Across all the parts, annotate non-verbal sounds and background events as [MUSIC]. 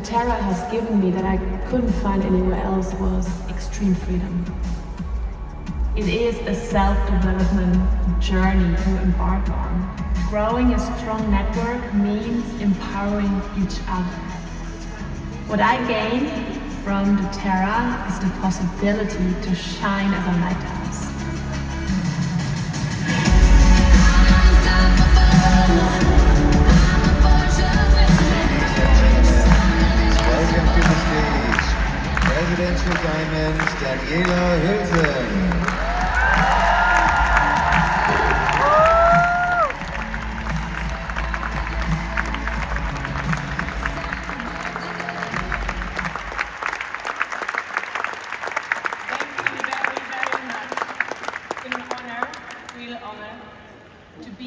Terra has given me that I couldn't find anywhere else was extreme freedom. It is a self-development journey to embark on. Growing a strong network means empowering each other. What I gain from doTERRA is the possibility to shine as a lighthouse.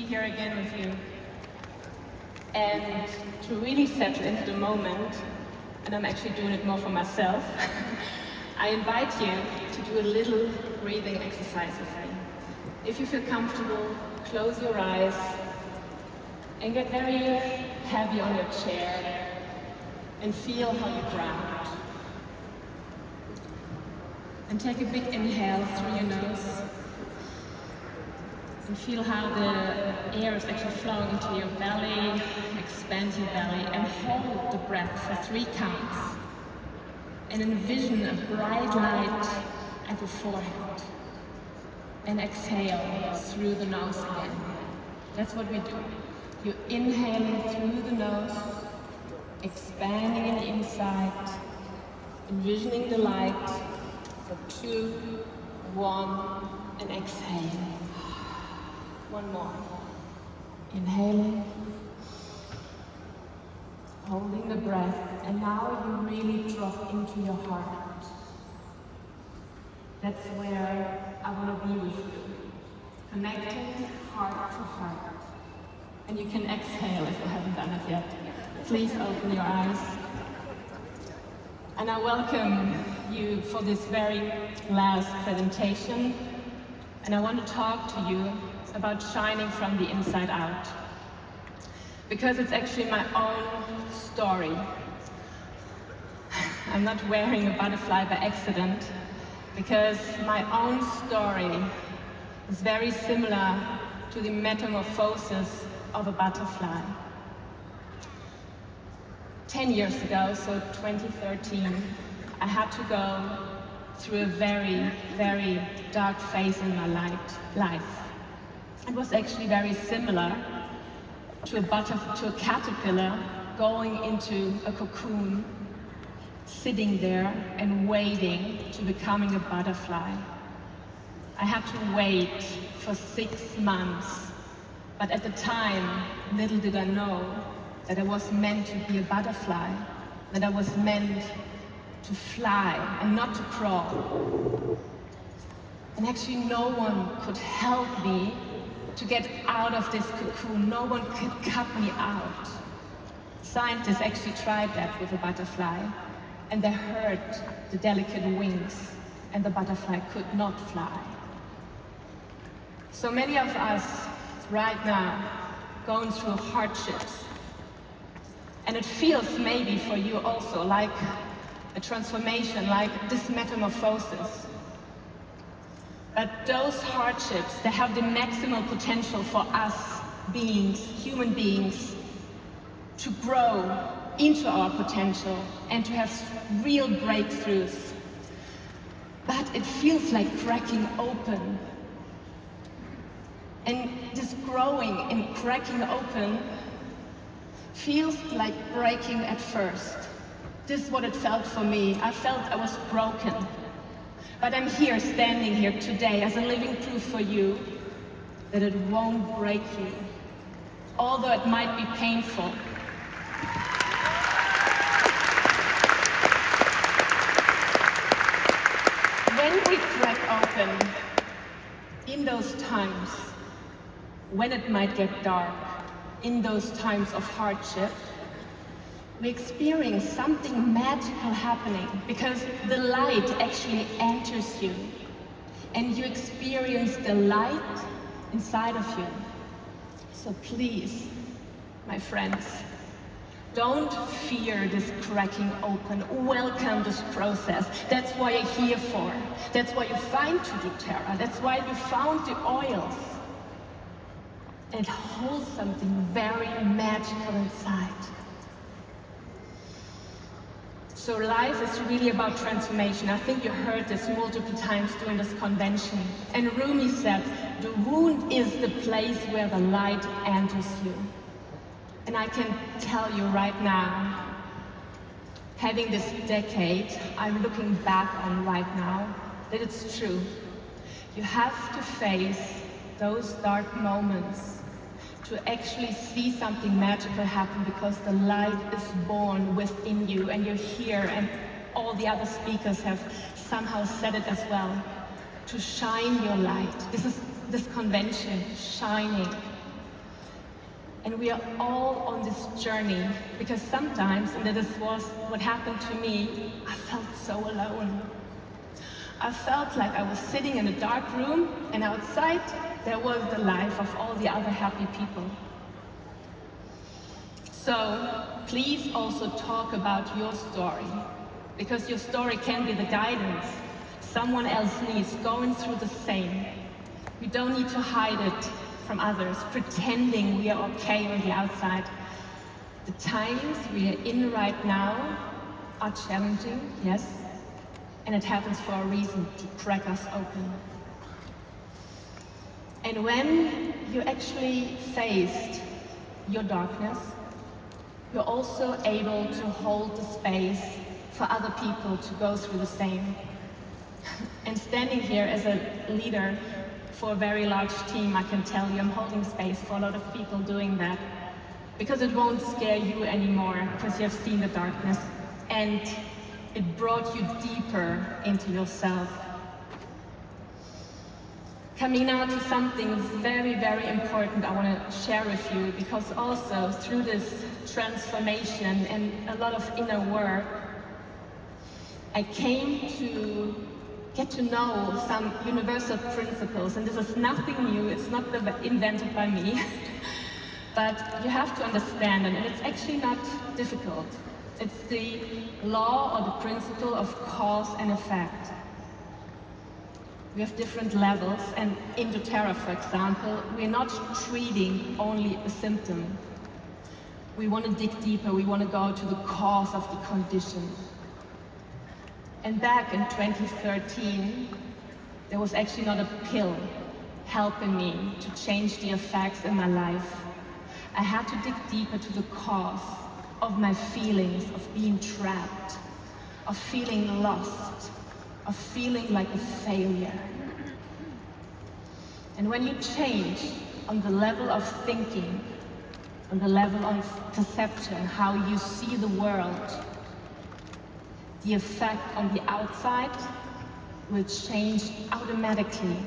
Here again with you. And to really settle into the moment, and I'm actually doing it more for myself, [LAUGHS] I invite you to do a little breathing exercise with me. If you feel comfortable, close your eyes and get very heavy on your chair and feel how you ground. And take a big inhale through your nose. And feel how the air is actually flowing into your belly, expand your belly, and hold the breath for three counts. And envision a bright light at the forehead. And exhale through the nose again. That's what we do. You're inhaling through the nose, expanding in the inside, envisioning the light for two, one, and exhale. One more. Inhaling, holding the breath, and now you really drop into your heart. That's where I want to be with you. Connecting heart to heart. And you can exhale if you haven't done it yet. Please open your eyes. And I welcome you for this very last presentation. And I want to talk to you about shining from the inside out. Because it's actually my own story. I'm not wearing a butterfly by accident, because my own story is very similar to the metamorphosis of a butterfly. 10 years ago, so 2013, I had to go through a very, very dark phase in my life. life. It was actually very similar to a, butterf- to a caterpillar going into a cocoon, sitting there and waiting to becoming a butterfly. I had to wait for six months, but at the time, little did I know that I was meant to be a butterfly, that I was meant to fly and not to crawl. And actually, no one could help me to get out of this cocoon. No one could cut me out. Scientists actually tried that with a butterfly, and they hurt the delicate wings, and the butterfly could not fly. So many of us right now going through hardships. And it feels maybe for you also like a transformation, like this metamorphosis. But those hardships, that have the maximal potential for us beings, human beings, to grow into our potential and to have real breakthroughs. But it feels like cracking open. And this growing and cracking open feels like breaking at first. This is what it felt for me. I felt I was broken. But I'm here, standing here today as a living proof for you that it won't break you, although it might be painful. When we crack open, in those times, when it might get dark, in those times of hardship, we experience something magical happening because the light actually enters you and you experience the light inside of you. So please, my friends, Don't fear this cracking open. Welcome this process. That's why you're here for. That's why you find to doTERRA. That's why you found the oils. It holds something very magical inside. So life is really about transformation. I think you heard this multiple times during this convention. And Rumi said, the wound is the place where the light enters you. And I can tell you right now, having this decade I'm looking back on right now, that it's true. You have to face those dark moments to actually see something magical happen because the light is born within you and you're here and all the other speakers have somehow said it as well. To shine your light. This is this convention, shining. And we are all on this journey because sometimes, and this was what happened to me, I felt so alone. I felt like I was sitting in a dark room and outside there was the life of all the other happy people. So please also talk about your story, because your story can be the guidance someone else needs going through the same. We don't need to hide it from others, pretending we are okay on the outside. The times we are in right now are challenging, yes, and it happens for a reason to crack us open. And when you actually faced your darkness, you're also able to hold the space for other people to go through the same. [LAUGHS] and standing here as a leader for a very large team, I can tell you I'm holding space for a lot of people doing that. Because it won't scare you anymore, because you have seen the darkness. And it brought you deeper into yourself coming now to something very, very important I want to share with you because also through this transformation and a lot of inner work, I came to get to know some universal principles. And this is nothing new, it's not invented by me. [LAUGHS] but you have to understand it, and it's actually not difficult. It's the law or the principle of cause and effect. We have different levels, and in doTERRA, for example, we're not treating only a symptom. We want to dig deeper, we want to go to the cause of the condition. And back in 2013, there was actually not a pill helping me to change the effects in my life. I had to dig deeper to the cause of my feelings of being trapped, of feeling lost, of feeling like a failure. And when you change on the level of thinking, on the level of perception, how you see the world, the effect on the outside will change automatically.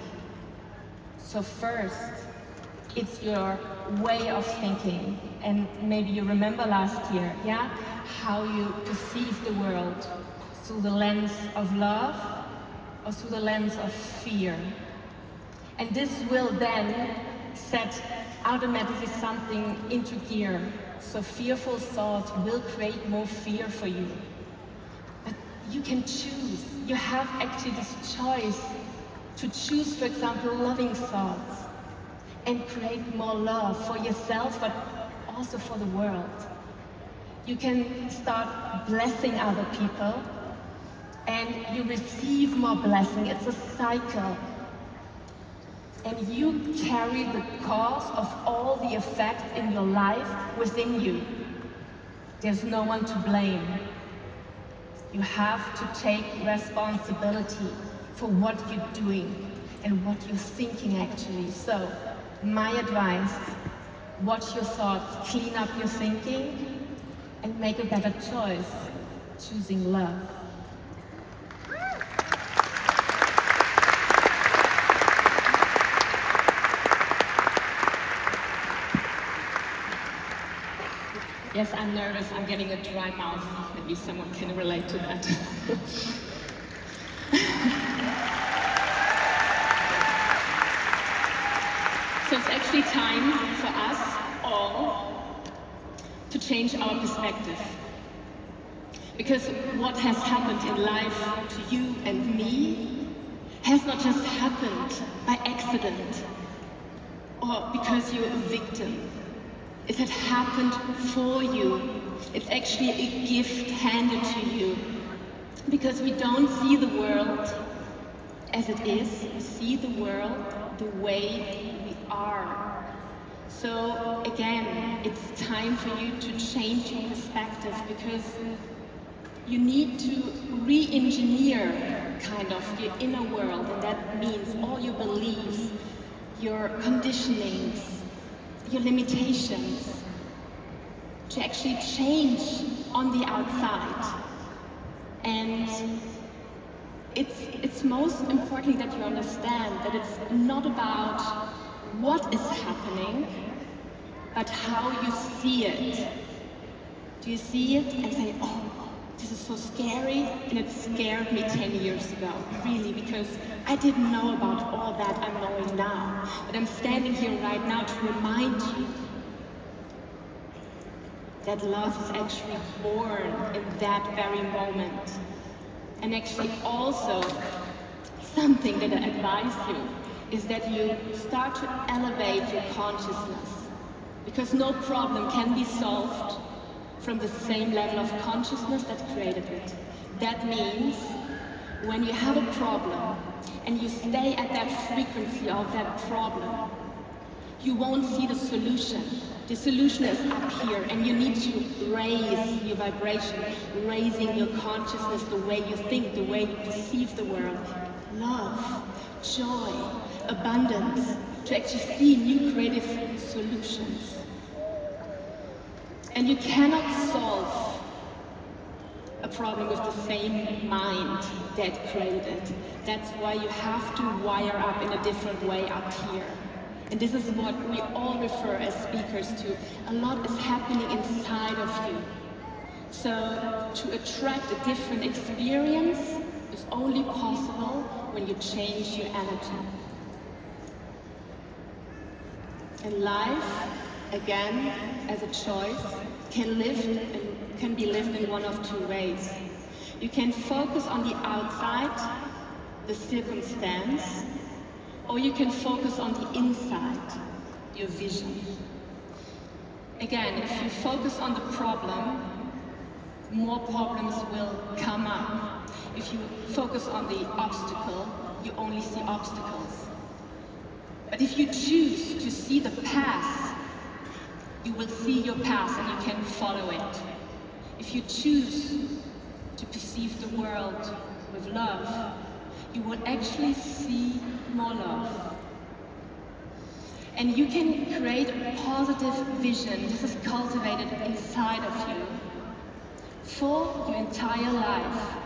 So first, it's your way of thinking. And maybe you remember last year, yeah? How you perceive the world, through the lens of love or through the lens of fear. And this will then set automatically something into gear. So fearful thoughts will create more fear for you. But you can choose. You have actually this choice to choose, for example, loving thoughts and create more love for yourself, but also for the world. You can start blessing other people and you receive more blessing. It's a cycle. And you carry the cause of all the effects in your life within you. There's no one to blame. You have to take responsibility for what you're doing and what you're thinking actually. So, my advice, watch your thoughts, clean up your thinking, and make a better choice, choosing love. Yes, I'm nervous. I'm getting a dry mouth. Maybe someone can relate to that. [LAUGHS] so it's actually time for us all to change our perspective. Because what has happened in life to you and me has not just happened by accident or because you're a victim. If it had happened for you. It's actually a gift handed to you. Because we don't see the world as it is, we see the world the way we are. So again, it's time for you to change your perspective because you need to re-engineer kind of your inner world and that means all your beliefs, your conditionings, your limitations to actually change on the outside. And it's, it's most important that you understand that it's not about what is happening, but how you see it. Do you see it and say, oh, this is so scary, and it scared me 10 years ago, really, because I didn't know about all that I'm knowing now. But I'm standing here right now to remind you that love is actually born in that very moment. And actually also something that I advise you is that you start to elevate your consciousness because no problem can be solved from the same level of consciousness that created it. That means when you have a problem and you stay at that frequency of that problem, you won't see the solution. The solution is up here and you need to raise your vibration, raising your consciousness, the way you think, the way you perceive the world. Love, joy, abundance, to actually see new creative solutions. And you cannot solve a problem with the same mind that created it. That's why you have to wire up in a different way up here. And this is what we all refer as speakers to. A lot is happening inside of you. So to attract a different experience is only possible when you change your energy. And life, again, as a choice, can live and can be lived in one of two ways. You can focus on the outside, the circumstance, or you can focus on the inside, your vision. Again, if you focus on the problem, more problems will come up. If you focus on the obstacle, you only see obstacles. But if you choose to see the path, you will see your path and you can follow it. If you choose to perceive the world with love, you will actually see more love. And you can create a positive vision. This is cultivated inside of you for your entire life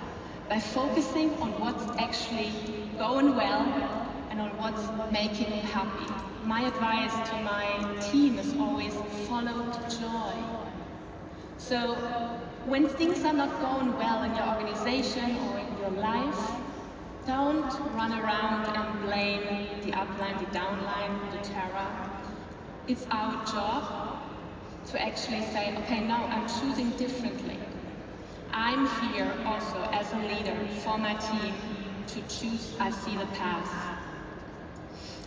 by focusing on what's actually going well and on what's making you happy. My advice to my team is always follow the joy. So when things are not going well in your organization or in your life, don't run around and blame the upline, the downline, doTERRA. It's our job to actually say, okay, now I'm choosing differently. I'm here also as a leader for my team to choose I see the path.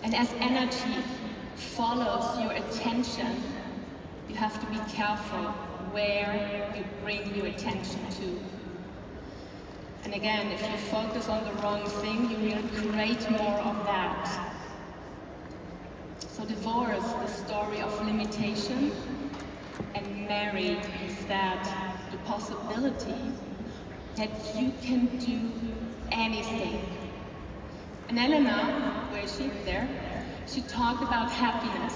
And as energy follows your attention, you have to be careful where you bring your attention to. And again, if you focus on the wrong thing, you will create more of that. So divorce the story of limitation and marry instead the possibility that you can do anything. And Elena, where is she? There. She talked about happiness.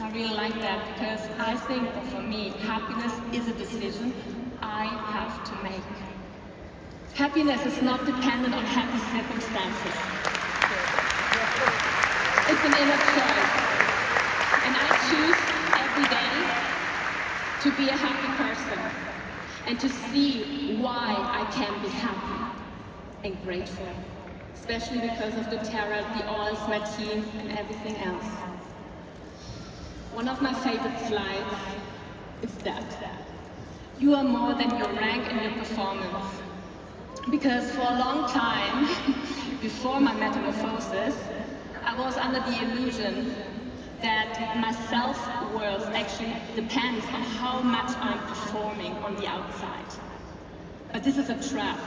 I really like that because I think, for me, happiness is a decision I have to make. Happiness is not dependent on happy circumstances. It's an inner choice. And I choose every day to be a happy person and to see why I can be happy and grateful. Especially because of doTERRA, the oils, my team, and everything else. One of my favorite slides is that. You are more than your rank and your performance. Because for a long time, [LAUGHS] before my metamorphosis, I was under the illusion that my self-worth actually depends on how much I'm performing on the outside. But this is a trap.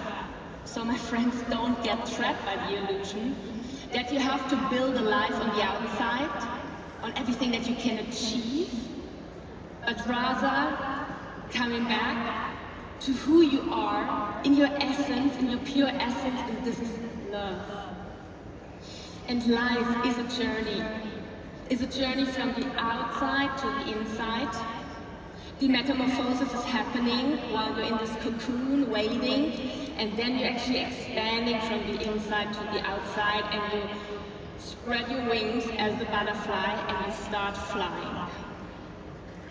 So my friends, don't get trapped by the illusion that you have to build a life on the outside, on everything that you can achieve, but rather coming back to who you are in your essence, in your pure essence, and this is love. And life is a journey. It's a journey from the outside to the inside. The metamorphosis is happening while you're in this cocoon waiting, and then you're actually expanding from the inside to the outside, and you spread your wings as the butterfly and you start flying.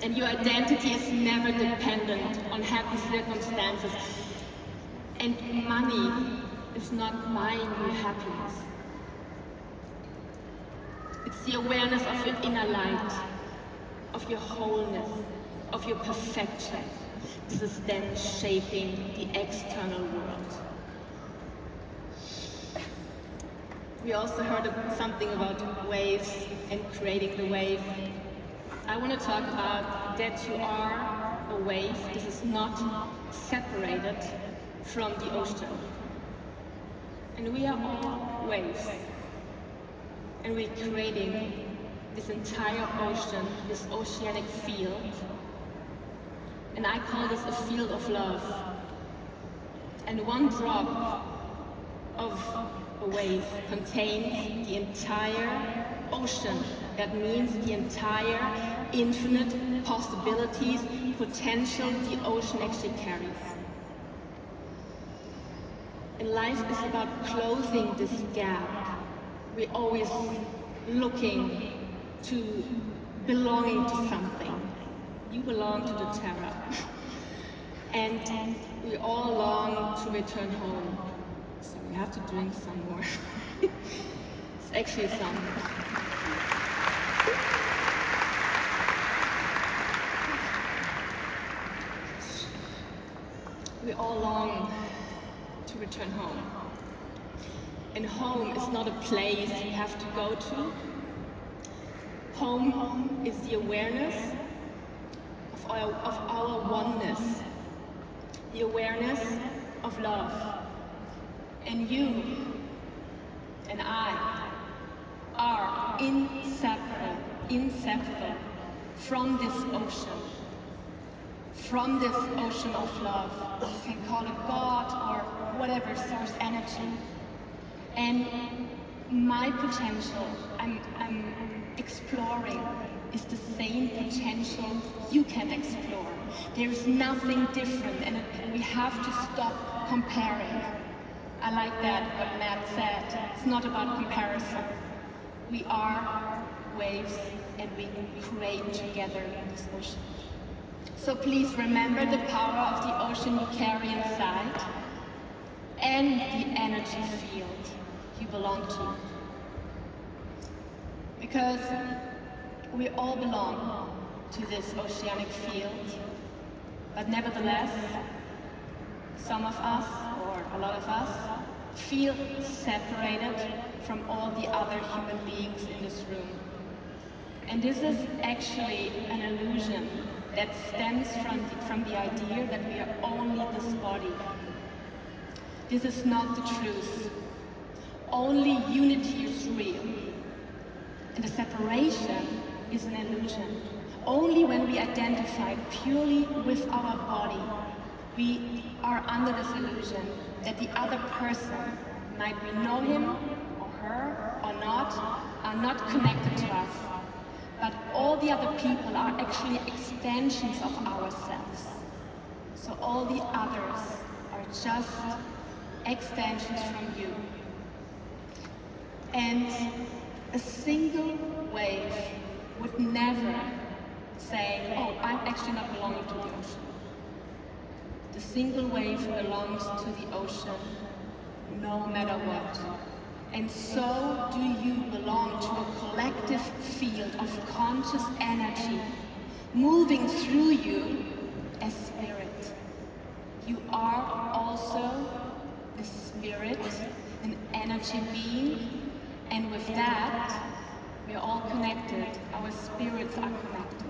And your identity is never dependent on happy circumstances. And money is not buying you happiness. It's the awareness of your inner light, of your wholeness, of your perfection. This is then shaping the external world. We also heard something about waves and creating the wave. I want to talk about that you are a wave. This is not separated from the ocean. And we are all waves and we're creating this entire ocean, this oceanic field. And I call this a field of love. And one drop of a wave contains the entire ocean. That means the entire infinite possibilities, potential the ocean actually carries. And life is about closing this gap we're always looking to belonging to something. You belong to doTERRA. and we all long to return home. So we have to drink some more. [LAUGHS] it's actually some. We all long to return home. And home is not a place you have to go to. Home is the awareness of our, of our oneness, the awareness of love. And you and I are inseparable, inseparable from this ocean, from this ocean of love. You can call it God or whatever source energy. And my potential, I'm, I'm exploring, is the same potential you can explore. There's nothing different, and we have to stop comparing. I like that, what Matt said. It's not about comparison. We are waves, and we create together in this ocean. So please remember the power of the ocean you carry inside and the energy field you belong to. Because we all belong to this oceanic field, but nevertheless, some of us, or a lot of us, feel separated from all the other human beings in this room. And this is actually an illusion that stems from the, from the idea that we are only this body. This is not the truth. Only unity is real. And the separation is an illusion. Only when we identify purely with our body, we are under this illusion that the other person, might we know him or her or not, are not connected to us. But all the other people are actually extensions of ourselves. So all the others are just extensions from you. And a single wave would never say, oh, I'm actually not belonging to the ocean. The single wave belongs to the ocean no matter what. And so do you belong to a collective field of conscious energy moving through you as spirit. You are also a spirit, an energy being, and with that, we are all connected. Our spirits are connected.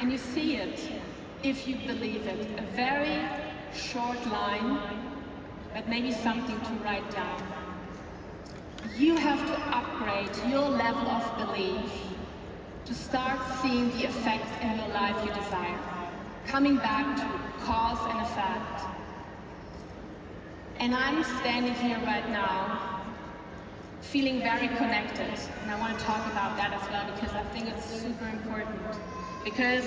And you see it if you believe it. A very short line, but maybe something to write down. You have to upgrade your level of belief to start seeing the effects in your life you desire. Coming back to cause and effect. And I'm standing here right now feeling very connected. And I want to talk about that as well because I think it's super important. Because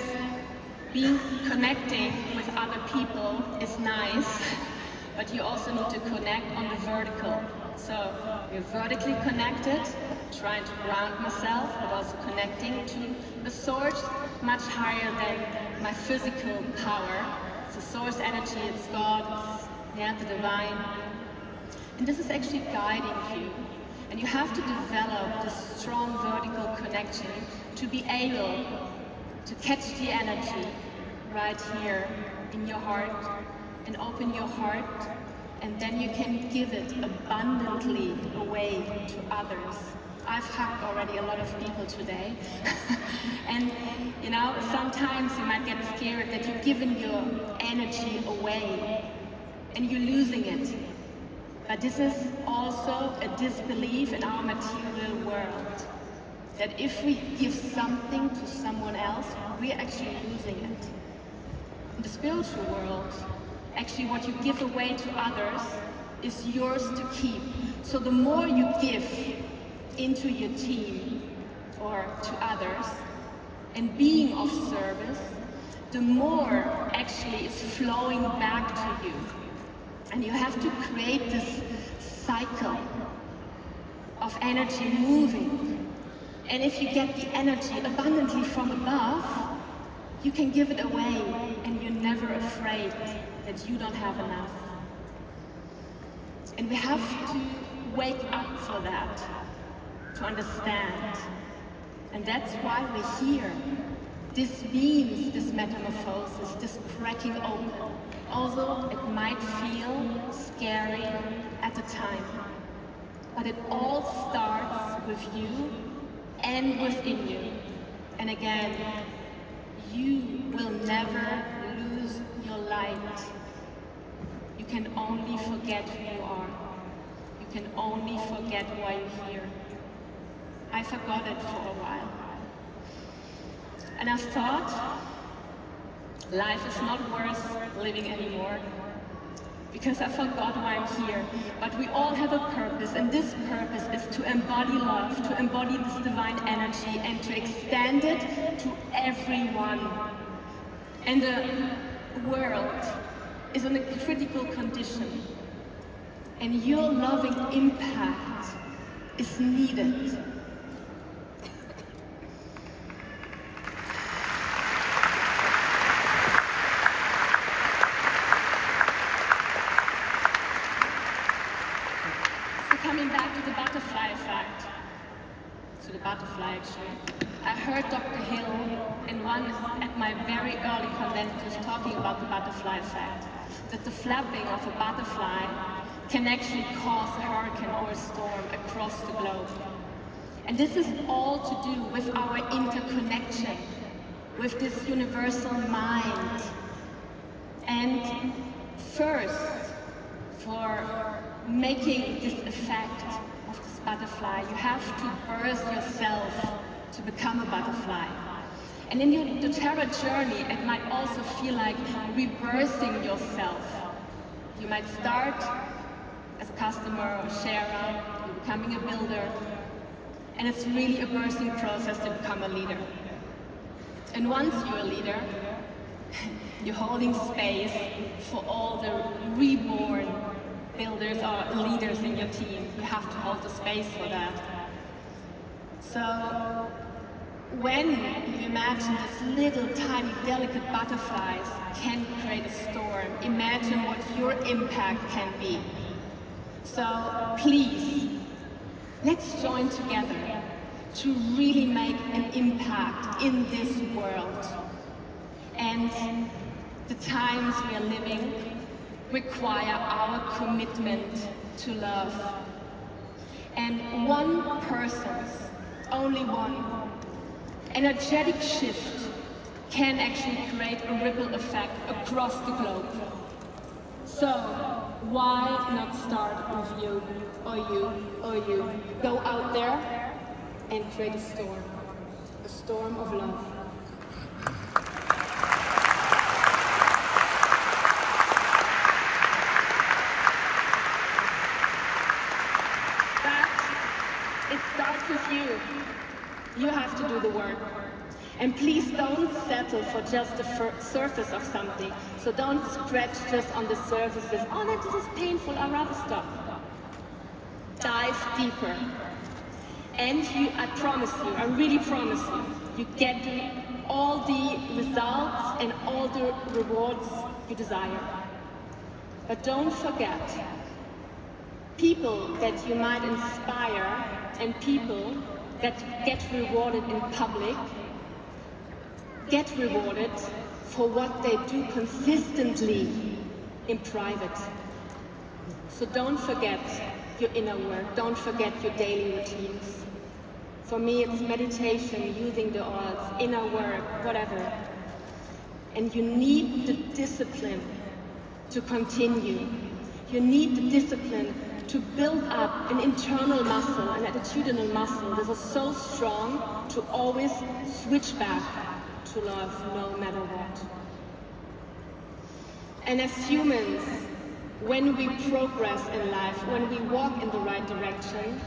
being connecting with other people is nice, [LAUGHS] but you also need to connect on the vertical. So we're vertically connected, trying to ground myself, but also connecting to the source much higher than my physical power. It's the source energy, it's God, it's yeah, the divine. And this is actually guiding you. And you have to develop this strong vertical connection to be able to catch the energy right here in your heart and open your heart and then you can give it abundantly away to others. I've hugged already a lot of people today. [LAUGHS] and you know, sometimes you might get scared that you're giving your energy away and you're losing it. But this is also a disbelief in our material world that if we give something to someone else, we're actually losing it. In the spiritual world, actually what you give away to others is yours to keep. So the more you give into your team or to others and being of service, the more actually is flowing back to you. And you have to create this cycle of energy moving and if you get the energy abundantly from above, you can give it away and you're never afraid that you don't have enough. And we have to wake up for that, to understand. And that's why we're here. This means this metamorphosis, this cracking open, although it might feel scary at the time. But it all starts with you and within you. And again, you will never lose your light. You can only forget who you are. You can only forget why you're here. I forgot it for a while. And I thought, life is not worth living anymore because I forgot why I'm here. But we all have a purpose, and this purpose is to embody love, to embody this divine energy, and to extend it to everyone. And the world is in a critical condition, and your loving impact is needed. coming back to the butterfly effect, to the butterfly actually, I heard Dr. Hill in one at my very early conventions talking about the butterfly effect, that the flapping of a butterfly can actually cause a hurricane or a storm across the globe. And this is all to do with our interconnection, with this universal mind. And first, for making this effect of this butterfly. You have to birth yourself to become a butterfly. And in your doTERRA journey, it might also feel like rebirthing yourself. You might start as a customer or sharer, you're becoming a builder, and it's really a birthing process to become a leader. And once you're a leader, [LAUGHS] you're holding space for all the reborn builders or leaders in your team. You have to hold the space for that. So when you imagine these little tiny delicate butterflies can create a storm, imagine what your impact can be. So please, let's join together to really make an impact in this world. And the times we are living require our commitment to love. And one person's, only one, energetic shift can actually create a ripple effect across the globe. So, why not start with you, or you, or you? Go out there and create a storm, a storm of love. But it starts with you. You have to do the work. And please don't settle for just the surface of something. So don't scratch just on the surfaces. Oh, no, this is painful. I'd rather stop. Dive deeper. And you, I promise you, I really promise you, you get all the results and all the rewards you desire. But don't forget, people that you might inspire and people that get rewarded in public get rewarded for what they do consistently in private. So don't forget your inner work, don't forget your daily routines. For me, it's meditation, using the oils, inner work, whatever. And you need the discipline to continue. You need the discipline to build up an internal muscle, an attitudinal muscle that is so strong to always switch back to love no matter what. And as humans, when we progress in life, when we walk in the right direction,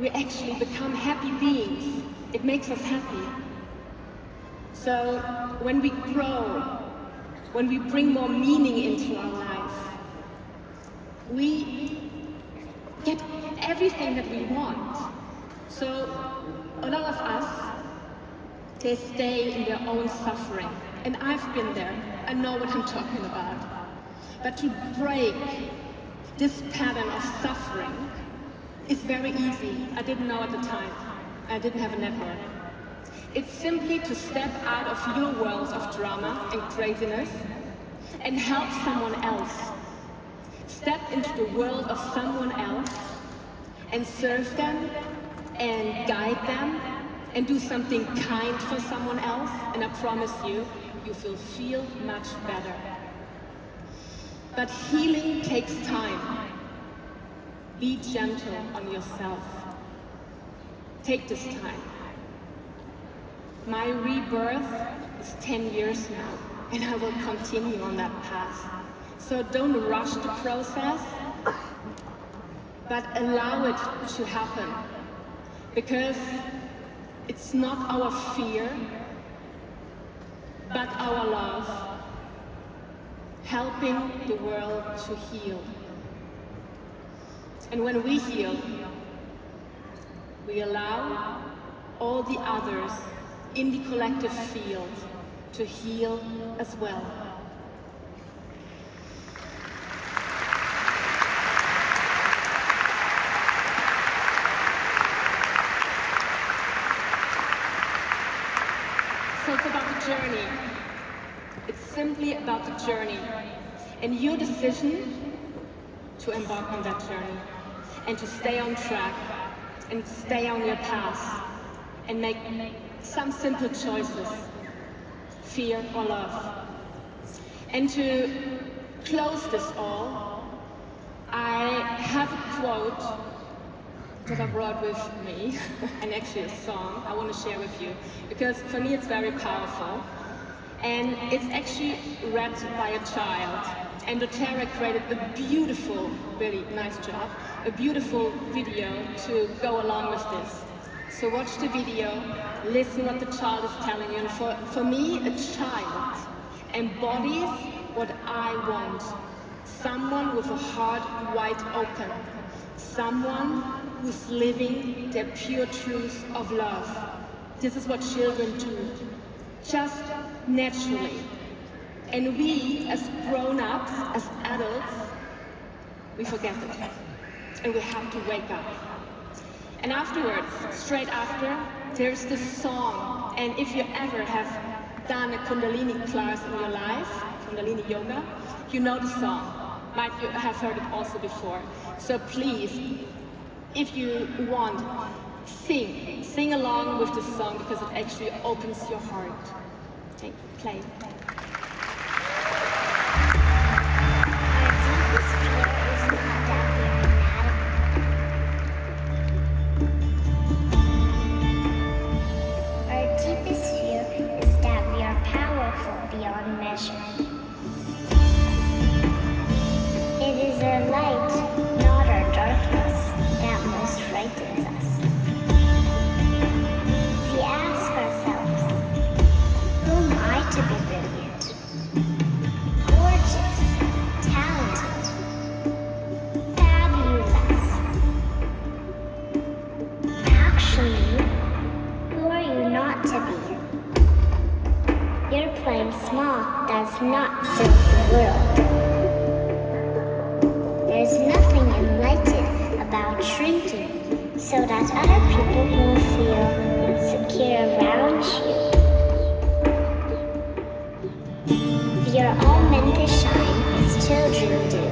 we actually become happy beings. It makes us happy. So when we grow, when we bring more meaning into our life, we everything that we want. So a lot of us, they stay in their own suffering. And I've been there. I know what I'm talking about. But to break this pattern of suffering is very easy. I didn't know at the time. I didn't have a network. It's simply to step out of your world of drama and craziness and help someone else step into the world of someone else and serve them and guide them and do something kind for someone else, and I promise you, you will feel much better. But healing takes time. Be gentle on yourself. Take this time. My rebirth is 10 years now, and I will continue on that path. So don't rush the process, but allow it to happen. Because it's not our fear, but our love helping the world to heal. And when we heal, we allow all the others in the collective field to heal as well. Journey. It's simply about the journey and your decision to embark on that journey and to stay on track and stay on your path and make some simple choices, fear or love. And to close this all, I have a quote that I brought with me, and actually a song I want to share with you, because for me it's very powerful. And it's actually read by a child. And doTERRA created a beautiful, really nice job, a beautiful video to go along with this. So watch the video, listen what the child is telling you. And for, for me, a child embodies what I want. Someone with a heart wide open. Someone who's living their pure truth of love. This is what children do, just naturally. And we, as grown-ups, as adults, we forget it. And we have to wake up. And afterwards, straight after, there's this song. And if you ever have done a Kundalini class in your life, Kundalini Yoga, you know the song. Might you have heard it also before. So please, if you want, sing. Sing along with the song because it actually opens your heart. Okay, play. Not serve the world. There's nothing enlightened about shrinking so that other people will feel insecure around you. We are all meant to shine as children do.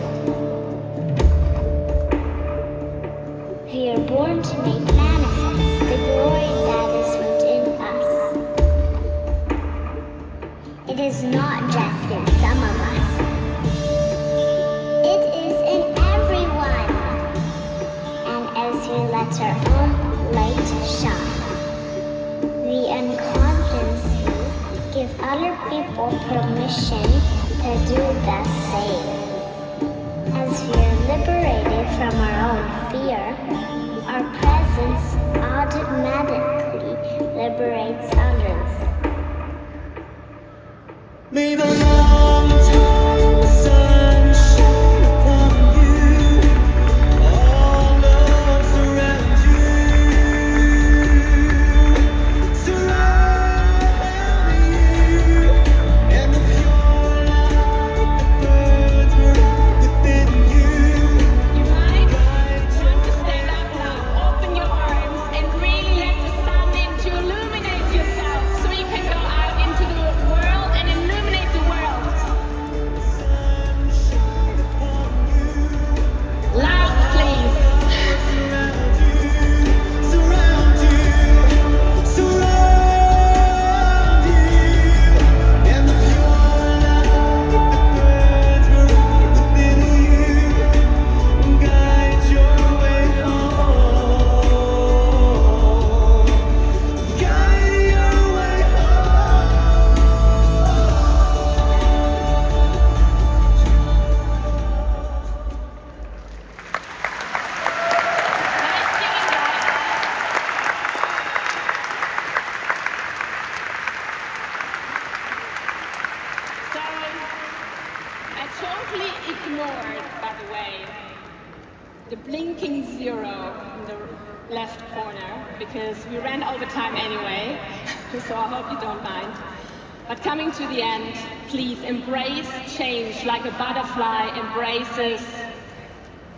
Other people permission to do the same. As we are liberated from our own fear, our presence automatically liberates others.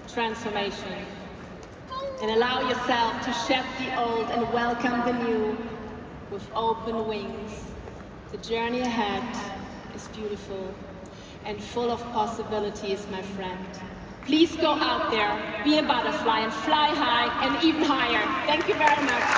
Transformation. And allow yourself to shed the old and welcome the new with open wings. The journey ahead is beautiful and full of possibilities, my friend. Please go out there, be a butterfly, and fly high and even higher. Thank you very much.